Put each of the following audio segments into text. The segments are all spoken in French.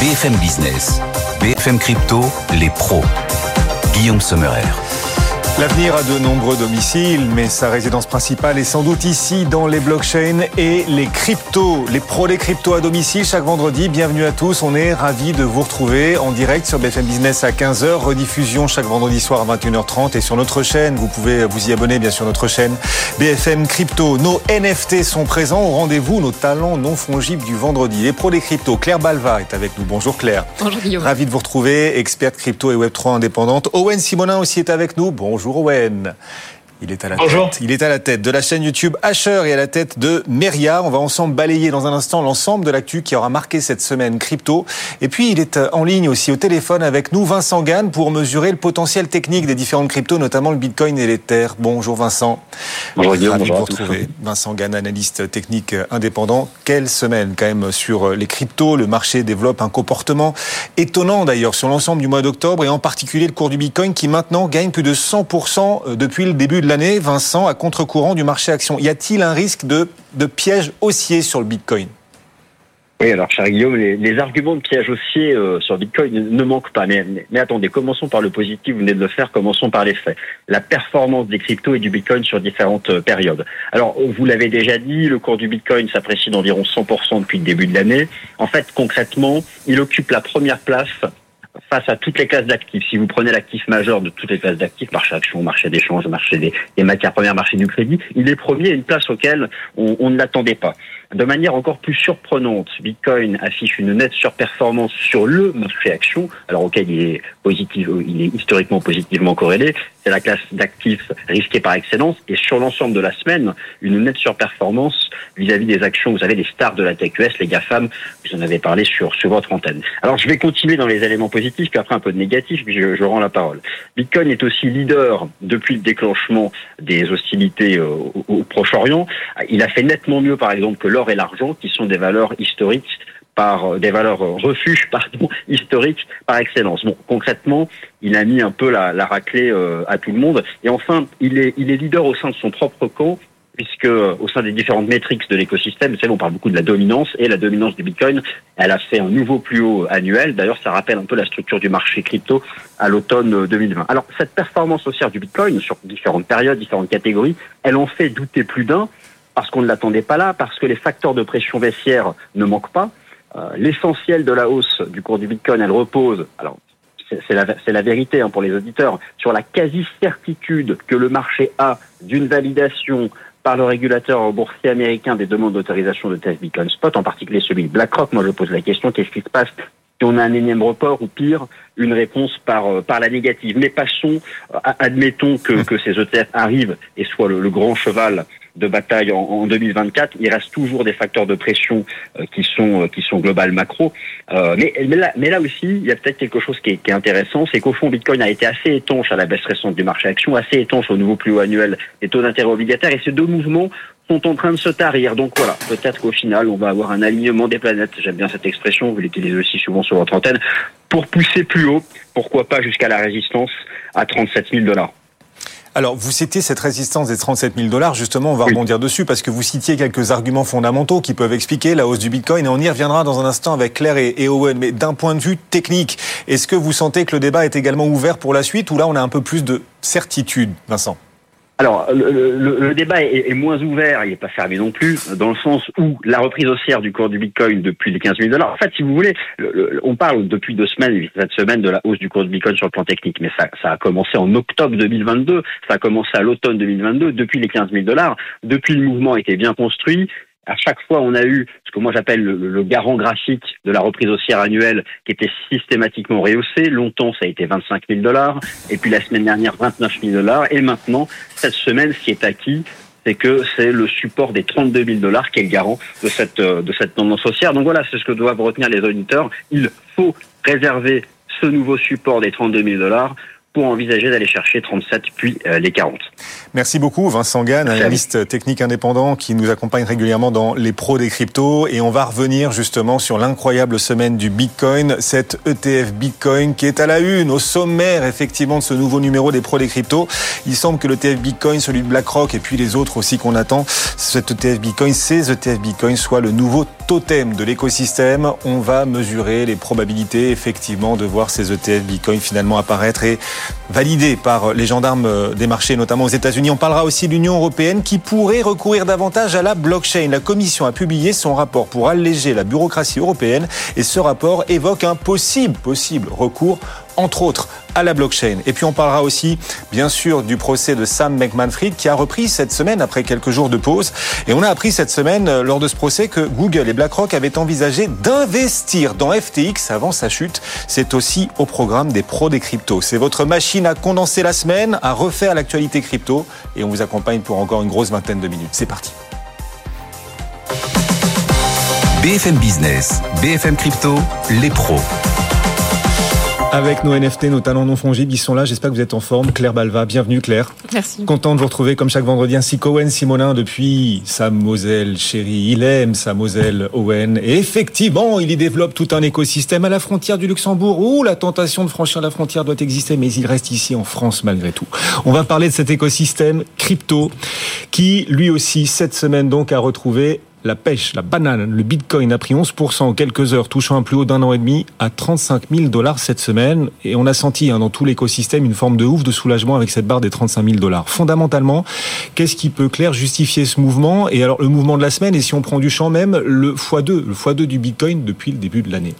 BFM Business, BFM Crypto, les pros. Guillaume Sommerer. L'avenir a de nombreux domiciles, mais sa résidence principale est sans doute ici dans les blockchains et les cryptos, les pros des cryptos à domicile chaque vendredi. Bienvenue à tous, on est ravis de vous retrouver en direct sur BFM Business à 15h, rediffusion chaque vendredi soir à 21h30 et sur notre chaîne, vous pouvez vous y abonner bien sûr notre chaîne BFM Crypto. Nos NFT sont présents au rendez-vous, nos talents non fongibles du vendredi. Les pros des cryptos, Claire Balva est avec nous. Bonjour Claire. Bonjour Guillaume. Ravi de vous retrouver, experte crypto et Web3 indépendante. Owen Simonin aussi est avec nous. Bonjour. Bonjour. Il est à la tête. Il est à la tête de la chaîne YouTube Asher et à la tête de Meria. On va ensemble balayer dans un instant l'ensemble de l'actu qui aura marqué cette semaine crypto. Et puis il est euh, en ligne aussi au téléphone avec nous Vincent Gann pour mesurer le potentiel technique des différentes cryptos, notamment le Bitcoin et l'Ether. Bonjour Vincent. Bonjour Guillaume. Ravi de vous retrouver. Vincent Gann, analyste technique indépendant. Quelle semaine quand même sur les cryptos. Le marché développe un comportement étonnant d'ailleurs sur l'ensemble du mois d'octobre et en particulier le cours du Bitcoin qui maintenant gagne plus de 100% depuis le début de l'année, Vincent, à contre-courant du marché action. Y a-t-il un risque de, piège haussier sur le Bitcoin? Oui, alors cher Guillaume, les, arguments de piège haussier euh, sur Bitcoin ne, manquent pas. Mais, mais, attendez, commençons par le positif, vous venez de le faire, commençons par les faits. La performance des cryptos et du Bitcoin sur différentes euh, périodes. Alors, vous l'avez déjà dit, le cours du Bitcoin s'apprécie d'environ 100% depuis le début de l'année. En fait, concrètement, il occupe la première place face à toutes les classes d'actifs. Si vous prenez l'actif majeur de toutes les classes d'actifs, marché action, marché d'échange, marché des, matières premières, marché du crédit, il est premier à une place auquel on, ne l'attendait pas. De manière encore plus surprenante, Bitcoin affiche une nette surperformance sur le marché action, alors auquel il est positif, il est historiquement positivement corrélé. C'est la classe d'actifs risquée par excellence. Et sur l'ensemble de la semaine, une nette surperformance vis-à-vis des actions, vous savez, des stars de la tech US, les GAFAM, vous en avez parlé sur, sur votre antenne. Alors je vais continuer dans les éléments positifs puis après un peu de négatif, puis je, rends la parole. Bitcoin est aussi leader depuis le déclenchement des hostilités euh, au, Proche-Orient. Il a fait nettement mieux, par exemple, que et l'argent, qui sont des valeurs historiques par euh, des valeurs euh, refuges pardon historiques par excellence. Bon, concrètement, il a mis un peu la, raclée à tout le monde. Et enfin, il est leader au sein de son propre camp puisque euh, au sein des différentes métriques de l'écosystème, vous on parle beaucoup de la dominance, et la dominance du Bitcoin, elle a fait un nouveau plus haut annuel. D'ailleurs, ça rappelle un peu la structure du marché crypto à l'automne 2020. Euh, Alors, cette performance haussière du Bitcoin sur différentes périodes, différentes catégories, elle en fait douter plus d'un, parce qu'on ne l'attendait pas là, parce que les facteurs de pression baissière ne manquent pas. Euh, l'essentiel de la hausse du cours du Bitcoin, elle repose, alors c'est la, vérité hein, pour les auditeurs, sur la quasi-certitude que le marché a d'une validation par le régulateur boursier américain des demandes d'autorisation de test Bitcoin Spot, en particulier celui de BlackRock. Moi, je pose la question, qu'est-ce qui se passe si on a un énième report ou pire, une réponse par euh, par la négative. Mais passons, admettons que, que ces ETF arrivent et soient le grand cheval de bataille en, 2024. Il reste toujours des facteurs de pression euh, qui sont euh, qui sont globales macro. Euh, mais, mais, là, aussi, il y a peut-être quelque chose qui est, intéressant, c'est qu'au fond, Bitcoin a été assez étanche à la baisse récente du marché action, assez étanche au nouveau plus haut annuel des taux d'intérêt obligataires, et ces deux mouvements sont en train de se tarir. Donc voilà, peut-être qu'au final, on va avoir un alignement des planètes. J'aime bien cette expression, vous l'utilisez aussi souvent sur votre antenne, pour pousser plus haut, pourquoi pas jusqu'à la résistance à 37 000 dollars. Alors, vous citez cette résistance des 37 000 dollars. Justement, on va rebondir dessus parce que vous citiez quelques arguments fondamentaux qui peuvent expliquer la hausse du Bitcoin et on y reviendra dans un instant avec Claire et, Owen. Mais d'un point de vue technique, est-ce que vous sentez que le débat est également ouvert pour la suite ou là on a un peu plus de certitude, Vincent? Alors, le, débat est, moins ouvert, il n'est pas fermé non plus, dans le sens où la reprise haussière du cours du Bitcoin depuis les 15 000 dollars. En fait, si vous voulez, on parle depuis deux semaines, cette semaine, de la hausse du cours du Bitcoin sur le plan technique, mais ça, ça a commencé en octobre 2022, ça a commencé à l'automne 2022, depuis les 15 000 dollars. Depuis, le mouvement était bien construit à chaque fois, on a eu ce que moi j'appelle le, garant graphique de la reprise haussière annuelle qui était systématiquement rehaussé. Longtemps, ça a été 25 000 dollars. Et puis la semaine dernière, 29 000 dollars. Et maintenant, cette semaine, ce qui est acquis, c'est que c'est le support des 32 000 dollars qui est le garant de cette, euh, de cette tendance haussière. Donc voilà, c'est ce que doivent retenir les auditeurs. Il faut réserver ce nouveau support des 32 000 dollars pour envisager d'aller chercher 37 puis euh, les 40. Merci beaucoup Vincent Gann, analyste technique indépendant qui nous accompagne régulièrement dans les pros des cryptos et on va revenir justement sur l'incroyable semaine du Bitcoin, cette ETF Bitcoin qui est à la une, au sommaire effectivement de ce nouveau numéro des pros des cryptos. Il semble que l'ETF Bitcoin, celui de BlackRock et puis les autres aussi qu'on attend, cet ETF Bitcoin, ces ETF Bitcoin soit le nouveau totem de l'écosystème. On va mesurer les probabilités effectivement de voir ces ETF Bitcoin finalement apparaître et validés par les gendarmes des marchés, notamment aux États-Unis. On parlera aussi de l'Union européenne qui pourrait recourir davantage à la blockchain. La Commission a publié son rapport pour alléger la bureaucratie européenne et ce rapport évoque un possible, possible recours entre autres à la blockchain. Et puis on parlera aussi, bien sûr, du procès de Sam Beckman-Fried qui a repris cette semaine après quelques jours de pause. Et on a appris cette semaine, euh, lors de ce procès, que Google et BlackRock avaient envisagé d'investir dans FTX avant sa chute. C'est aussi au programme des pros des cryptos. C'est votre machine à condenser la semaine, à refaire l'actualité crypto. Et on vous accompagne pour encore une grosse vingtaine de minutes. C'est parti. BFM Business, BFM Crypto, les pros. Avec nos NFT, nos talents non fongibles, ils sont là. J'espère que vous êtes en forme. Claire Balva, bienvenue Claire. Merci. Content de vous retrouver comme chaque vendredi. Ainsi qu'Owen Simonin depuis sa Moselle chérie. Il aime sa Moselle Owen. Et effectivement, il y développe tout un écosystème à la frontière du Luxembourg où la tentation de franchir la frontière doit exister, mais il reste ici en France malgré tout. On va parler de cet écosystème crypto qui, lui aussi, cette semaine donc, a retrouvé la pêche, la banane, le bitcoin a pris 11% en quelques heures, touchant un plus haut d'un an et demi à 35 000 dollars cette semaine. Et on a senti hein, dans tout l'écosystème une forme de ouf de soulagement avec cette barre des 35 000 dollars. Fondamentalement, qu'est-ce qui peut clair justifier ce mouvement? Et alors le mouvement de la semaine, et si on prend du champ même, le x2, le x2 du bitcoin depuis le début de l'année?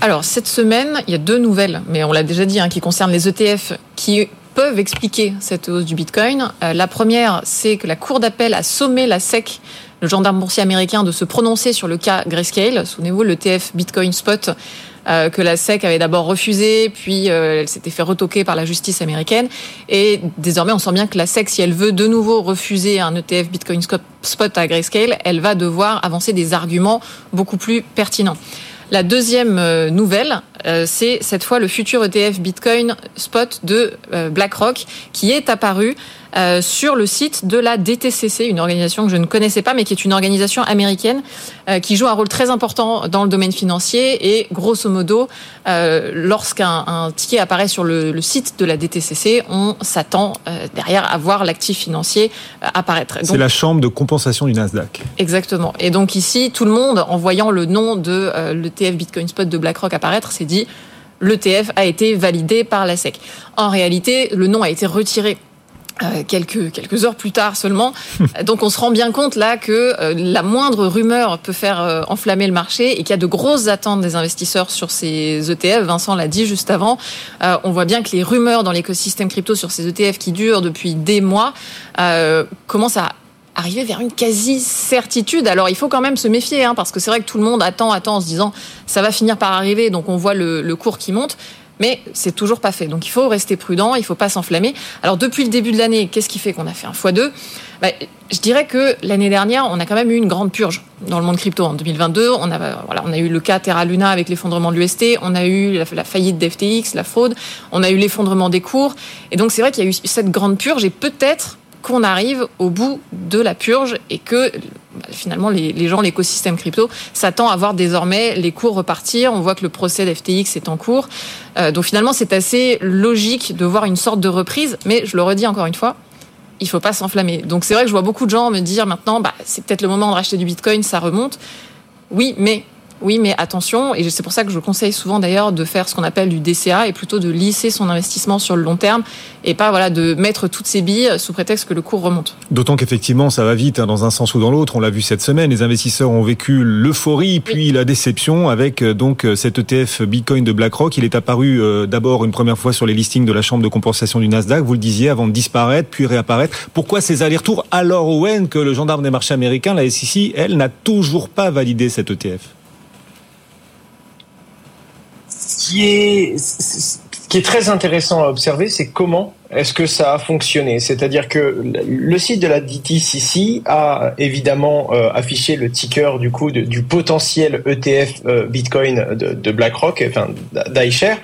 Alors cette semaine, il y a deux nouvelles, mais on l'a déjà dit, hein, qui concernent les ETF qui peuvent expliquer cette hausse du Bitcoin. Euh, la première, c'est que la Cour d'appel a sommé la SEC le gendarme boursier américain de se prononcer sur le cas Grayscale. Souvenez-vous, le TF Bitcoin Spot euh, que la SEC avait d'abord refusé, puis euh, elle s'était fait retoquer par la justice américaine. Et désormais, on sent bien que la SEC, si elle veut de nouveau refuser un ETF Bitcoin Spot à Grayscale, elle va devoir avancer des arguments beaucoup plus pertinents. La deuxième euh, nouvelle, c'est cette fois le futur ETF Bitcoin Spot de BlackRock qui est apparu euh, sur le site de la DTCC, une organisation que je ne connaissais pas, mais qui est une organisation américaine euh, qui joue un rôle très important dans le domaine financier. Et grosso modo, euh, lorsqu'un ticket apparaît sur le, le, site de la DTCC, on s'attend derrière à voir l'actif financier apparaître. C'est la chambre de compensation du Nasdaq. Exactement. Et donc ici, tout le monde, en voyant le nom de l'ETF Bitcoin Spot de BlackRock apparaître, s'est dit l'ETF a été validé par la SEC. En réalité, le nom a été retiré euh, quelques, quelques heures plus tard seulement. Donc on se rend bien compte là que euh, la moindre rumeur peut faire euh, enflammer le marché et qu'il y a de grosses attentes des investisseurs sur ces ETF. Vincent l'a dit juste avant. on voit bien que les rumeurs dans l'écosystème crypto sur ces ETF qui durent depuis des mois commencent à arriver vers une quasi-certitude. Alors il faut quand même se méfier, hein, parce que c'est vrai que tout le monde attend, attend en se disant ça va finir par arriver, donc on voit le, le cours qui monte mais c'est toujours pas fait. Donc il faut rester prudent, il faut pas s'enflammer. Alors depuis le début de l'année, qu'est-ce qui fait qu'on a fait un x2 bah, Je dirais que l'année dernière, on a quand même eu une grande purge dans le monde crypto. En 2022, on a, voilà, on a eu le cas Terra Luna avec l'effondrement de l'UST, on a eu la, la faillite d'FTX, la fraude, on a eu l'effondrement des cours. Et donc c'est vrai qu'il y a eu cette grande purge et peut-être qu'on arrive au bout de la purge et que finalement les, gens, l'écosystème crypto s'attend à voir désormais les cours repartir. On voit que le procès d'FTX est en cours. Euh, donc finalement, c'est assez logique de voir une sorte de reprise. Mais je le redis encore une fois, il faut pas s'enflammer. Donc c'est vrai que je vois beaucoup de gens me dire maintenant, bah, c'est peut-être le moment de racheter du Bitcoin, ça remonte. Oui, mais oui, mais attention, et c'est pour ça que je conseille souvent d'ailleurs de faire ce qu'on appelle du DCA et plutôt de lisser son investissement sur le long terme et pas voilà de mettre toutes ses billes sous prétexte que le cours remonte. D'autant qu'effectivement ça va vite hein, dans un sens ou dans l'autre. On l'a vu cette semaine, les investisseurs ont vécu l'euphorie puis la déception avec euh, donc euh, cet ETF Bitcoin de BlackRock. Il est apparu euh, d'abord une première fois sur les listings de la chambre de compensation du Nasdaq, vous le disiez, avant de disparaître puis réapparaître. Pourquoi ces allers-retours? Alors Owen que le gendarme des marchés américains, la SEC, elle n'a toujours pas validé cet ETF qui est, ce qui est très intéressant à observer, c'est comment est-ce que ça a fonctionné C'est-à-dire que le site de la DTCC a évidemment euh, affiché le ticker du coup du potentiel ETF euh, Bitcoin de, BlackRock, enfin d'iShare,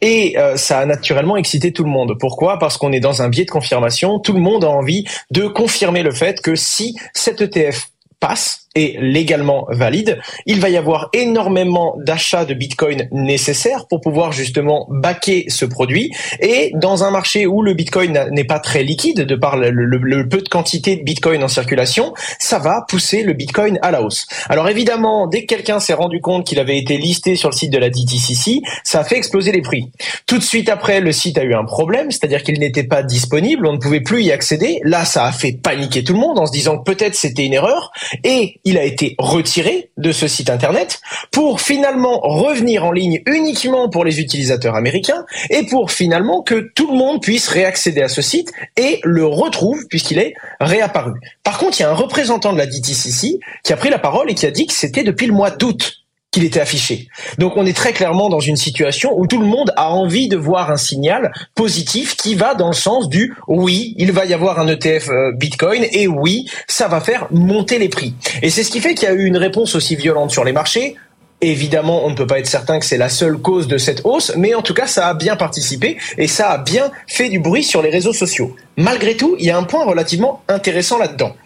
et euh, ça a naturellement excité tout le monde. Pourquoi? Parce qu'on est dans un biais de confirmation. Tout le monde a envie de confirmer le fait que si cet ETF passe, est légalement valide, il va y avoir énormément d'achats de Bitcoin nécessaires pour pouvoir justement baquer ce produit. Et dans un marché où le Bitcoin n'est pas très liquide, de par le, peu de quantité de Bitcoin en circulation, ça va pousser le Bitcoin à la hausse. Alors évidemment, dès que quelqu'un s'est rendu compte qu'il avait été listé sur le site de la DTCC, ça a fait exploser les prix. Tout de suite après, le site a eu un problème, c'est-à-dire qu'il n'était pas disponible, on ne pouvait plus y accéder. Là, ça a fait paniquer tout le monde en se disant que peut-être c'était une erreur. Et il a été retiré de ce site internet pour finalement revenir en ligne uniquement pour les utilisateurs américains et pour finalement que tout le monde puisse réaccéder à ce site et le retrouve puisqu'il est réapparu. Par contre, il y a un représentant de la DTCC qui a pris la parole et qui a dit que c'était depuis le mois d'août qu'il était affiché. Donc on est très clairement dans une situation où tout le monde a envie de voir un signal positif qui va dans le sens du oui, il va y avoir un ETF euh, Bitcoin et oui, ça va faire monter les prix. Et c'est ce qui fait qu'il y a eu une réponse aussi violente sur les marchés. Évidemment, on ne peut pas être certain que c'est la seule cause de cette hausse, mais en tout cas, ça a bien participé et ça a bien fait du bruit sur les réseaux sociaux. Malgré tout, il y a un point relativement intéressant là-dedans.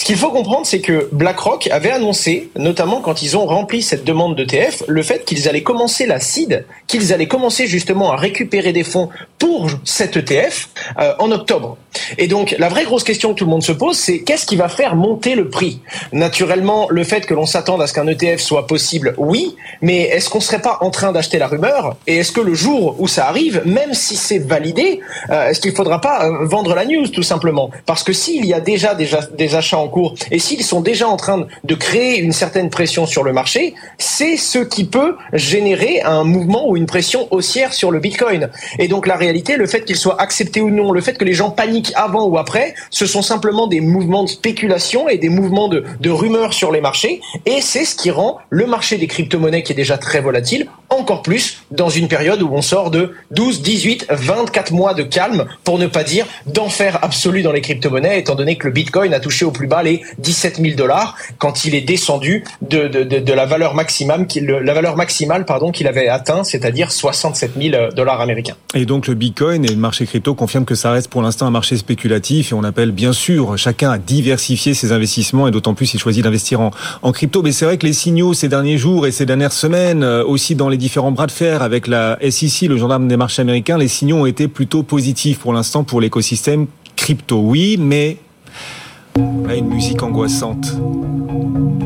Ce qu'il faut comprendre, c'est que BlackRock avait annoncé, notamment quand ils ont rempli cette demande d'ETF, le fait qu'ils allaient commencer la seed, qu'ils allaient commencer justement à récupérer des fonds pour cet ETF euh, en octobre. Et donc, la vraie grosse question que tout le monde se pose, c'est qu'est-ce qui va faire monter le prix? Naturellement, le fait que l'on s'attende à ce qu'un ETF soit possible, oui, mais est-ce qu'on serait pas en train d'acheter la rumeur? Et est-ce que le jour où ça arrive, même si c'est validé, euh, est-ce qu'il faudra pas euh, vendre la news tout simplement? Parce que s'il y a déjà des achats en cours et s'ils sont déjà en train de créer une certaine pression sur le marché, c'est ce qui peut générer un mouvement ou une pression haussière sur le Bitcoin. Et donc la réalité, le fait qu'il soit accepté ou non, le fait que les gens paniquent avant ou après, ce sont simplement des mouvements de spéculation et des mouvements de, rumeurs sur les marchés. Et c'est ce qui rend le marché des crypto-monnaies, qui est déjà très volatile, encore plus dans une période où on sort de 12, 18, 24 mois de calme, pour ne pas dire d'enfer absolu dans les crypto-monnaies, étant donné que le Bitcoin a touché au plus bas les 17 000 dollars quand il est descendu de, de, de, la valeur maximale, la valeur maximale pardon qu'il avait atteint, c'est-à-dire 67 000 dollars américains. Et donc le Bitcoin et le marché crypto confirment que ça reste pour l'instant un marché spéculatif et on appelle bien sûr chacun à diversifier ses investissements et d'autant plus s'il choisit d'investir en, en crypto. Mais c'est vrai que les signaux ces derniers jours et ces dernières semaines, euh, aussi dans les différents bras de fer avec la SEC, le gendarme des marchés américains, les signaux ont été plutôt positifs pour l'instant pour l'écosystème crypto. Oui, mais Là, une musique angoissante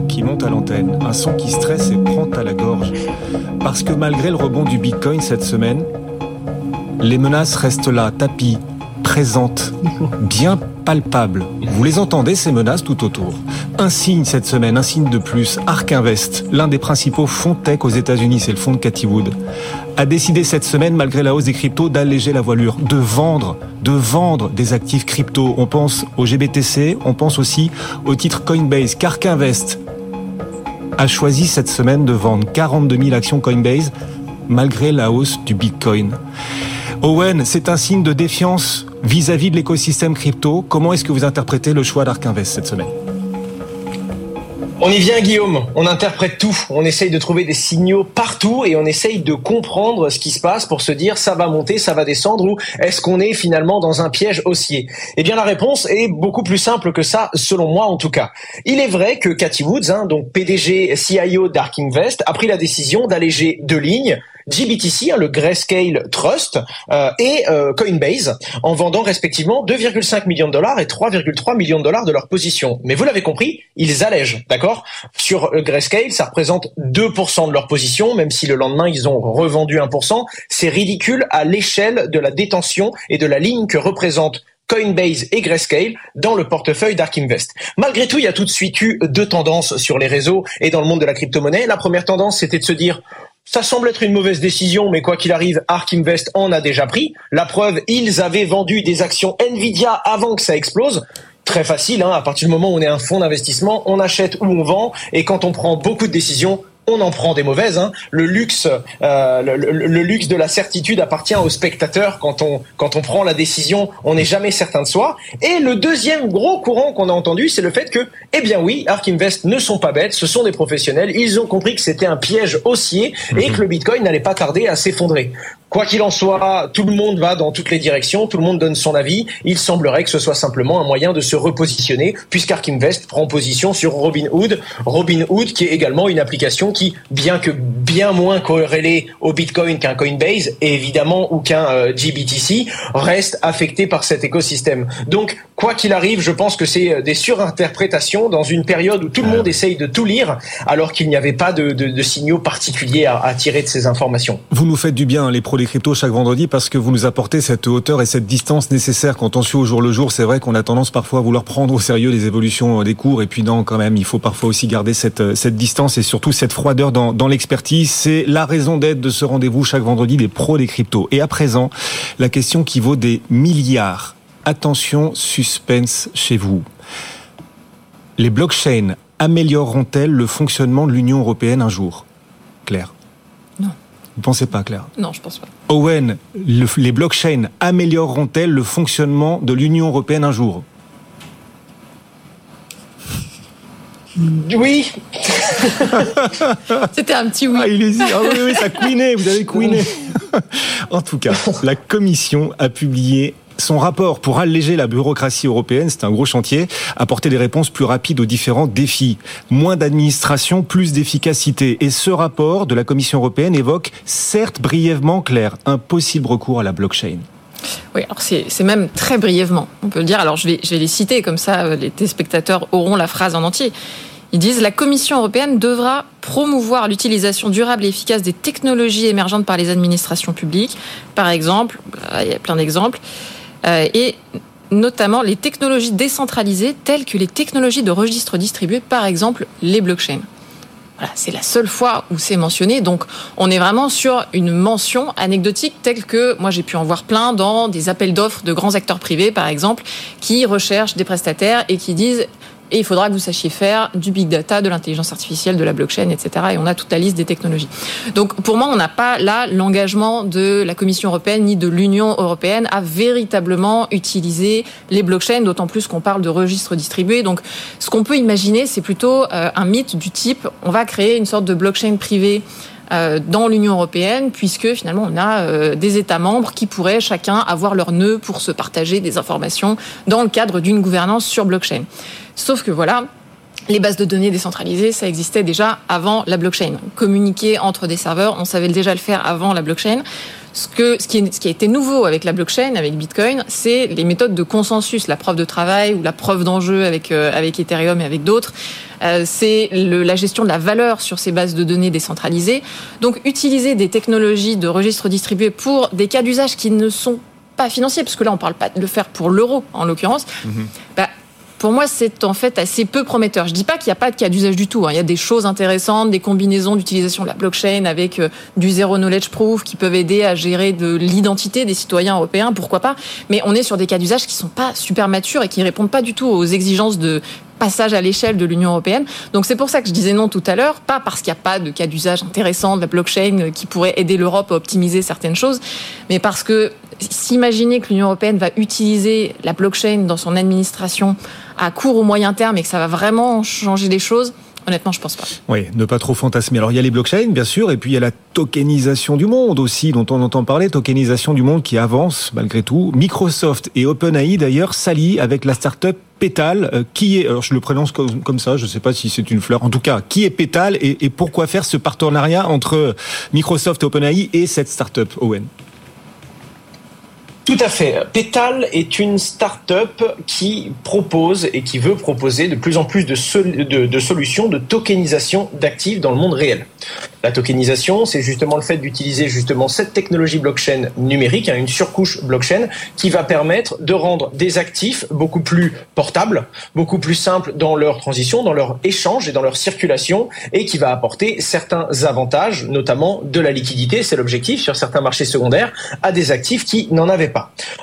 qui monte à l'antenne, un son qui stresse et prend à la gorge. Parce que malgré le rebond du Bitcoin cette semaine, les menaces restent là, tapis, présentes, bien palpables. Vous les entendez, ces menaces, tout autour. Un signe cette semaine, un signe de plus. Ark Invest, l'un des principaux fonds tech aux États-Unis, c'est le fonds de Cathy Wood, a décidé cette semaine, malgré la hausse des cryptos, d'alléger la voilure, de vendre, de vendre des actifs crypto. On pense au GBTC, on pense aussi au titre Coinbase. Ark Invest a choisi cette semaine de vendre 42 000 actions Coinbase malgré la hausse du Bitcoin. Owen, c'est un signe de défiance vis-à-vis de l'écosystème crypto. Comment est-ce que vous interprétez le choix d'Ark Invest cette semaine? On y vient, Guillaume. On interprète tout. On essaye de trouver des signaux partout et on essaye de comprendre ce qui se passe pour se dire ça va monter, ça va descendre ou est-ce qu'on est finalement dans un piège haussier? Eh bien, la réponse est beaucoup plus simple que ça, selon moi en tout cas. Il est vrai que Cathy Woods, hein, donc PDG CIO d'Ark Invest, a pris la décision d'alléger deux lignes GBTC, hein, le Grayscale Trust, euh, et euh, Coinbase, en vendant respectivement 2,5 millions de dollars et 3,3 millions de dollars de leur position. Mais vous l'avez compris, ils allègent, d'accord? Sur le Grayscale, ça représente 2% de leur position, même si le lendemain ils ont revendu 1%. C'est ridicule à l'échelle de la détention et de la ligne que représente Coinbase et Grayscale dans le portefeuille d'Ark Invest. Malgré tout, il y a tout de suite eu deux tendances sur les réseaux et dans le monde de la crypto-monnaie. La première tendance, c'était de se dire ça semble être une mauvaise décision, mais quoi qu'il arrive, Ark Invest en a déjà pris. La preuve, ils avaient vendu des actions Nvidia avant que ça explose. Très facile, hein, à partir du moment où on est un fonds d'investissement, on achète ou on vend, et quand on prend beaucoup de décisions, on en prend des mauvaises. Hein. Le luxe, euh, le, luxe de la certitude appartient aux spectateurs. Quand on quand on prend la décision, on n'est jamais certain de soi. Et le deuxième gros courant qu'on a entendu, c'est le fait que, eh bien oui, Ark Invest ne sont pas bêtes, ce sont des professionnels. Ils ont compris que c'était un piège haussier et que le Bitcoin n'allait pas tarder à s'effondrer. Quoi qu'il en soit, tout le monde va dans toutes les directions, tout le monde donne son avis. Il semblerait que ce soit simplement un moyen de se repositionner, puisqu'Ark Invest prend position sur Robinhood. Robinhood, qui est également une application qui, bien que bien moins corrélée au Bitcoin qu'un Coinbase, et évidemment ou qu'un euh, GBTC, reste affecté par cet écosystème. Donc, quoi qu'il arrive, je pense que c'est euh, des surinterprétations dans une période où tout le monde essaye de tout lire, alors qu'il n'y avait pas de, signaux particuliers à, tirer de ces informations. Vous nous faites du bien, les pros crypto chaque vendredi parce que vous nous apportez cette hauteur et cette distance nécessaire quand on suit au jour le jour. C'est vrai qu'on a tendance parfois à vouloir prendre au sérieux les évolutions des cours et puis non, quand même, il faut parfois aussi garder cette, cette distance et surtout cette dans, dans l'expertise. C'est la raison d'être de ce rendez-vous chaque vendredi des pros des cryptos. Et à présent, la question qui vaut des milliards. Attention, suspense chez vous. Les blockchains amélioreront-elles le fonctionnement de l'Union européenne un jour? Claire? Vous pensez pas, Claire? Non, je pense pas. Owen, les blockchains amélioreront-elles le fonctionnement de l'Union européenne un jour? Oui. C'était un petit oui. Ah, il est... ah oui, oui, ça couinait, vous avez couiné. en tout cas, la Commission a publié son rapport pour alléger la bureaucratie européenne, c'est un gros chantier, apporter des réponses plus rapides aux différents défis. Moins d'administration, plus d'efficacité. Et ce rapport de la Commission européenne évoque, certes brièvement clair, un possible recours à la blockchain. Oui, alors c'est même très brièvement, on peut le dire. Alors je vais, je vais les citer, comme ça euh, les téléspectateurs auront la phrase en entier. Ils disent la Commission européenne devra promouvoir l'utilisation durable et efficace des technologies émergentes par les administrations publiques. Par exemple, il y a plein d'exemples. Euh, et notamment les technologies décentralisées telles que les technologies de registre distribué, par exemple les blockchains. C'est la seule fois où c'est mentionné. Donc, on est vraiment sur une mention anecdotique telle que moi j'ai pu en voir plein dans des appels d'offres de grands acteurs privés, par exemple, qui recherchent des prestataires et qui disent et il faudra que vous sachiez faire du big data, de l'intelligence artificielle, de la blockchain, etc. Et on a toute la liste des technologies. Donc pour moi, on n'a pas là l'engagement de la Commission européenne ni de l'Union européenne à véritablement utiliser les blockchains, d'autant plus qu'on parle de registres distribués. Donc ce qu'on peut imaginer, c'est plutôt euh, un mythe du type on va créer une sorte de blockchain privée dans l'Union européenne, puisque finalement on a euh, des États membres qui pourraient chacun avoir leur nœud pour se partager des informations dans le cadre d'une gouvernance sur blockchain. Sauf que voilà, les bases de données décentralisées, ça existait déjà avant la blockchain. Communiquer entre des serveurs, on savait déjà le faire avant la blockchain. Ce, que, ce, qui, ce qui a été nouveau avec la blockchain, avec Bitcoin, c'est les méthodes de consensus, la preuve de travail ou la preuve d'enjeu avec, euh, avec Ethereum et avec d'autres. Euh, c'est la gestion de la valeur sur ces bases de données décentralisées. Donc utiliser des technologies de registre distribué pour des cas d'usage qui ne sont pas financiers, parce que là on ne parle pas de le faire pour l'euro en l'occurrence, mhm. bah, pour moi, c'est en fait assez peu prometteur. Je dis pas qu'il n'y a pas de cas d'usage du tout. Hein. Il y a des choses intéressantes, des combinaisons d'utilisation de la blockchain avec euh, du zero knowledge proof qui peuvent aider à gérer de l'identité des citoyens européens, pourquoi pas. Mais on est sur des cas d'usage qui sont pas super matures et qui répondent pas du tout aux exigences de passage à l'échelle de l'Union européenne. Donc c'est pour ça que je disais non tout à l'heure, pas parce qu'il n'y a pas de cas d'usage intéressant de la blockchain euh, qui pourrait aider l'Europe à optimiser certaines choses, mais parce que s'imaginer que l'Union européenne va utiliser la blockchain dans son administration à court ou moyen terme et que ça va vraiment changer les choses, Honnêtement, je pense pas. Oui, ne pas trop fantasmer. Alors, il y a les blockchains, bien sûr, et puis il y a la tokenisation du monde aussi, dont on entend parler, tokenisation du monde qui avance malgré tout. Microsoft et OpenAI, d'ailleurs, s'allient avec la start-up Pétale, euh, qui est, alors je le prononce comme, ça, je ne sais pas si c'est une fleur, en tout cas, qui est Pétale et, pourquoi faire ce partenariat entre Microsoft OpenAI et cette start-up, Owen? Tout à fait. Petal est une start-up qui propose et qui veut proposer de plus en plus de, de, de solutions de tokenisation d'actifs dans le monde réel. La tokenisation, c'est justement le fait d'utiliser justement cette technologie blockchain numérique, hein, une surcouche blockchain, qui va permettre de rendre des actifs beaucoup plus portables, beaucoup plus simples dans leur transition, dans leur échange et dans leur circulation, et qui va apporter certains avantages, notamment de la liquidité, c'est l'objectif sur certains marchés secondaires, à des actifs qui n'en avaient pas.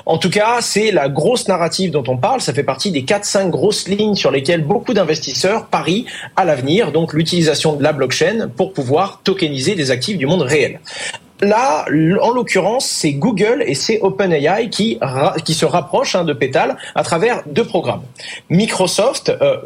En tout cas, c'est la grosse narrative dont on parle, ça fait partie des 4-5 grosses lignes sur lesquelles beaucoup d'investisseurs parient à l'avenir, donc l'utilisation de la blockchain pour pouvoir tokeniser des actifs du monde réel. Là, en l'occurrence, c'est Google et c'est OpenAI qui, se rapprochent hein, de Petal à travers deux programmes. Microsoft euh,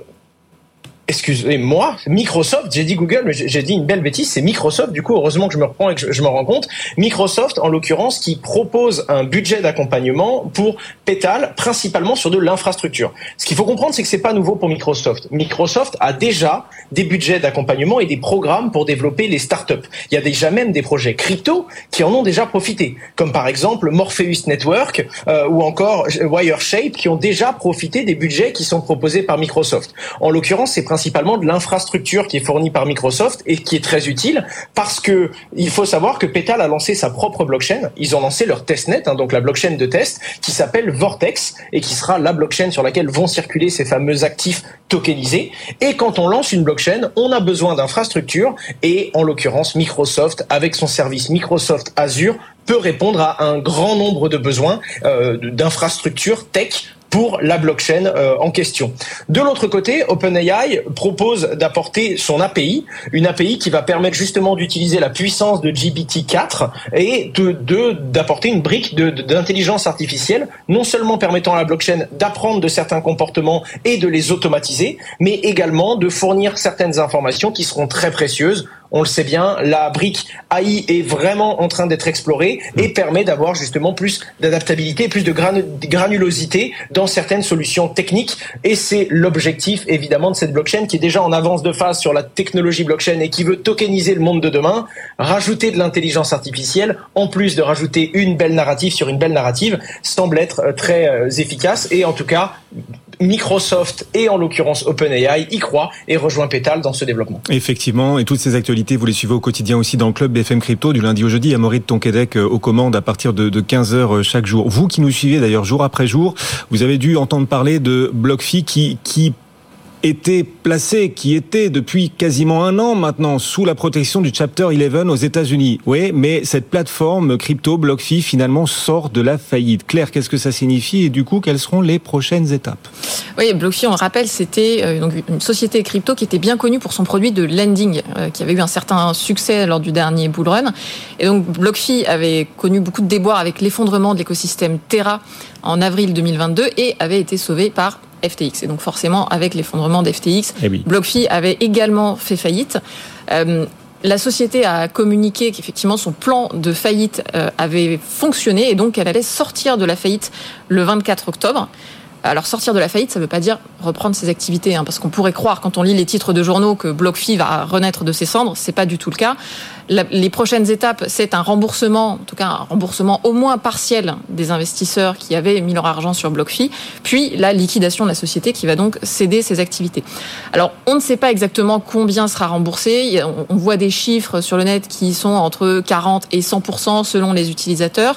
excusez-moi, Microsoft, j'ai dit Google, mais j'ai dit une belle bêtise, c'est Microsoft, du coup, heureusement que je me reprends et que je, me rends compte. Microsoft, en l'occurrence, qui propose un budget d'accompagnement pour Pétal, principalement sur de l'infrastructure. Ce qu'il faut comprendre, c'est que c'est pas nouveau pour Microsoft. Microsoft a déjà des budgets d'accompagnement et des programmes pour développer les startups. Il y a déjà même des projets crypto qui en ont déjà profité, comme par exemple Morpheus Network euh, ou encore Wireshape, qui ont déjà profité des budgets qui sont proposés par Microsoft. En l'occurrence, c'est principalement de l'infrastructure qui est fournie par Microsoft et qui est très utile parce que il faut savoir que Petal a lancé sa propre blockchain. Ils ont lancé leur testnet, hein, donc la blockchain de test, qui s'appelle Vortex et qui sera la blockchain sur laquelle vont circuler ces fameux actifs tokenisés. Et quand on lance une blockchain, on a besoin d'infrastructures et en l'occurrence Microsoft avec son service Microsoft Azure peut répondre à un grand nombre de besoins euh, d'infrastructures tech pour la blockchain euh, en question. De l'autre côté, OpenAI propose d'apporter son API, une API qui va permettre justement d'utiliser la puissance de GPT-4 et de d'apporter une brique d'intelligence artificielle, non seulement permettant à la blockchain d'apprendre de certains comportements et de les automatiser, mais également de fournir certaines informations qui seront très précieuses on le sait bien, la brique AI est vraiment en train d'être explorée et permet d'avoir justement plus d'adaptabilité, plus de granulosité dans certaines solutions techniques. Et c'est l'objectif évidemment de cette blockchain qui est déjà en avance de phase sur la technologie blockchain et qui veut tokeniser le monde de demain, rajouter de l'intelligence artificielle, en plus de rajouter une belle narrative sur une belle narrative, semble être euh, très euh, efficace et en tout cas Microsoft et en l'occurrence OpenAI y croient et rejoint Petal dans ce développement. Effectivement, et toutes ces actualités, vous les suivez au quotidien aussi dans le club BFM Crypto du lundi au jeudi. à de Tonquédec euh, aux commandes à partir de, 15h euh, chaque jour. Vous qui nous suivez d'ailleurs jour après jour, vous avez dû entendre parler de BlockFi qui, qui était placé, qui était depuis quasiment un an maintenant sous la protection du Chapter 11 aux États-Unis. Oui, mais cette plateforme crypto BlockFi finalement sort de la faillite. Claire, qu'est-ce que ça signifie et du coup, quelles seront les prochaines étapes? Oui, BlockFi, on le rappelle, c'était euh, une société crypto qui était bien connue pour son produit de lending, euh, qui avait eu un certain succès lors du dernier bull run. Et donc BlockFi avait connu beaucoup de déboires avec l'effondrement de l'écosystème Terra en avril 2022 et avait été sauvé par FTX. Et donc forcément, avec l'effondrement d'FTX, eh BlockFi avait également fait faillite. Euh, la société a communiqué qu'effectivement son plan de faillite euh, avait fonctionné et donc qu'elle allait sortir de la faillite le 24 octobre. Alors sortir de la faillite, ça ne veut pas dire reprendre ses activités, hein, parce qu'on pourrait croire quand on lit les titres de journaux que BlockFi va renaître de ses cendres. C'est pas du tout le cas. les prochaines étapes, c'est un remboursement, en tout cas un remboursement au moins partiel des investisseurs qui avaient mis leur argent sur BlockFi, puis la liquidation de la société qui va donc céder ses activités. Alors on ne sait pas exactement combien sera remboursé. On voit des chiffres sur le net qui sont entre 40 et 100% selon les utilisateurs.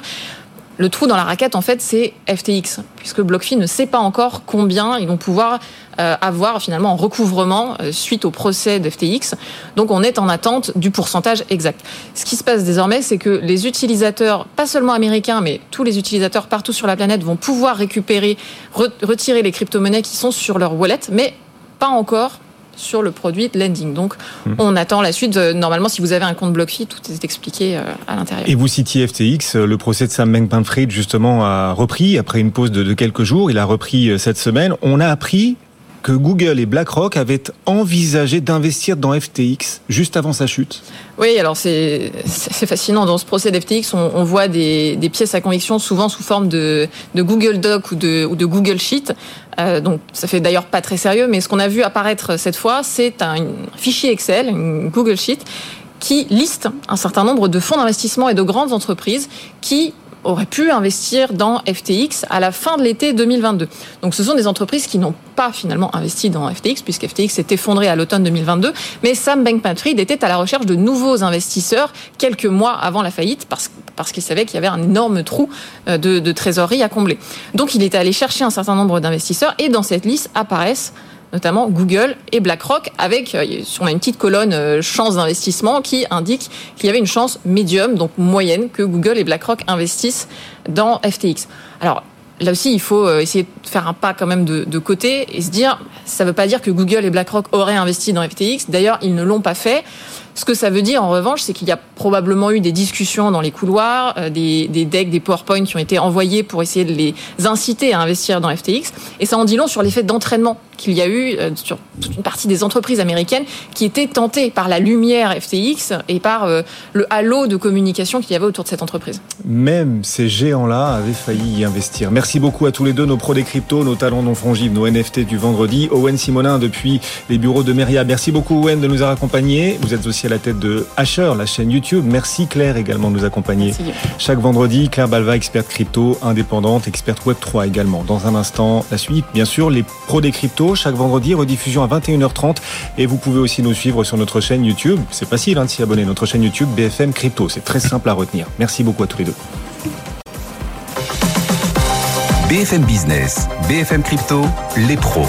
Le trou dans la raquette, en fait, c'est FTX, puisque BlockFi ne sait pas encore combien ils vont pouvoir euh, avoir finalement en recouvrement euh, suite au procès d'FTX. Donc on est en attente du pourcentage exact. Ce qui se passe désormais, c'est que les utilisateurs, pas seulement américains, mais tous les utilisateurs partout sur la planète vont pouvoir récupérer, retirer les crypto-monnaies qui sont sur leur wallet, mais pas encore sur le produit lending. Donc, hmm. on attend la suite. Euh, normalement, si vous avez un compte BlockFi, tout est expliqué euh, à l'intérieur. Et vous citiez FTX, euh, le procès de Sam Bankman-Fried justement a repris après une pause de quelques jours. Il a repris cette semaine. On a appris que Google et BlackRock avaient envisagé d'investir dans FTX juste avant sa chute. Oui, alors c'est fascinant. Dans ce procès d'FTX, on, on, voit des, des, pièces à conviction souvent sous forme de, de Google Doc ou de, Google Sheet. Euh, donc ça fait d'ailleurs pas très sérieux, mais ce qu'on a vu apparaître cette fois, c'est un fichier Excel, une Google Sheet, qui liste un certain nombre de fonds d'investissement et de grandes entreprises qui auraient pu investir dans FTX à la fin de l'été 2022. Donc ce sont des entreprises qui n'ont pas finalement investi dans FTX, puisque FTX s'est effondré à l'automne 2022. Mais Sam Bankman-Fried était à la recherche de nouveaux investisseurs quelques mois avant la faillite, parce, parce qu'il savait qu'il y avait un énorme trou euh, de, de trésorerie à combler. Donc il était allé chercher un certain nombre d'investisseurs, et dans cette liste apparaissent notamment Google et BlackRock, avec euh, on a une petite colonne euh, chance d'investissement qui indique qu'il y avait une chance médium, donc moyenne, que Google et BlackRock investissent dans FTX. Alors là aussi, il faut euh, essayer de faire un pas quand même de, de côté et se dire, ça ne veut pas dire que Google et BlackRock auraient investi dans FTX. D'ailleurs, ils ne l'ont pas fait. Ce que ça veut dire, en revanche, c'est qu'il y a probablement eu des discussions dans les couloirs, euh, des, decks, des PowerPoint qui ont été envoyés pour essayer de les inciter à investir dans FTX. Et ça en dit long sur l'effet d'entraînement qu'il y a eu euh, sur toute une partie des entreprises américaines qui étaient tentées par la lumière FTX et par euh, le halo de communication qu'il y avait autour de cette entreprise. Même ces géants-là avaient failli y investir. Merci beaucoup à tous les deux, nos pros des cryptos, nos talents non fongibles, nos NFT du vendredi. Owen Simonin depuis les bureaux de Meria. Merci beaucoup Owen de nous avoir accompagnés. Vous êtes aussi à la tête de Asher, la chaîne YouTube. Merci Claire également de nous accompagner. Merci. Chaque vendredi, Claire Balva, experte crypto, indépendante, experte Web3 également. Dans un instant, la suite, bien sûr, les pros des cryptos, chaque vendredi, rediffusion à 21h30. Et vous pouvez aussi nous suivre sur notre chaîne YouTube. C'est facile hein, de s'y abonner. Notre chaîne YouTube BFM Crypto. C'est très simple à retenir. Merci beaucoup à tous les deux. BFM Business, BFM Crypto, les pros.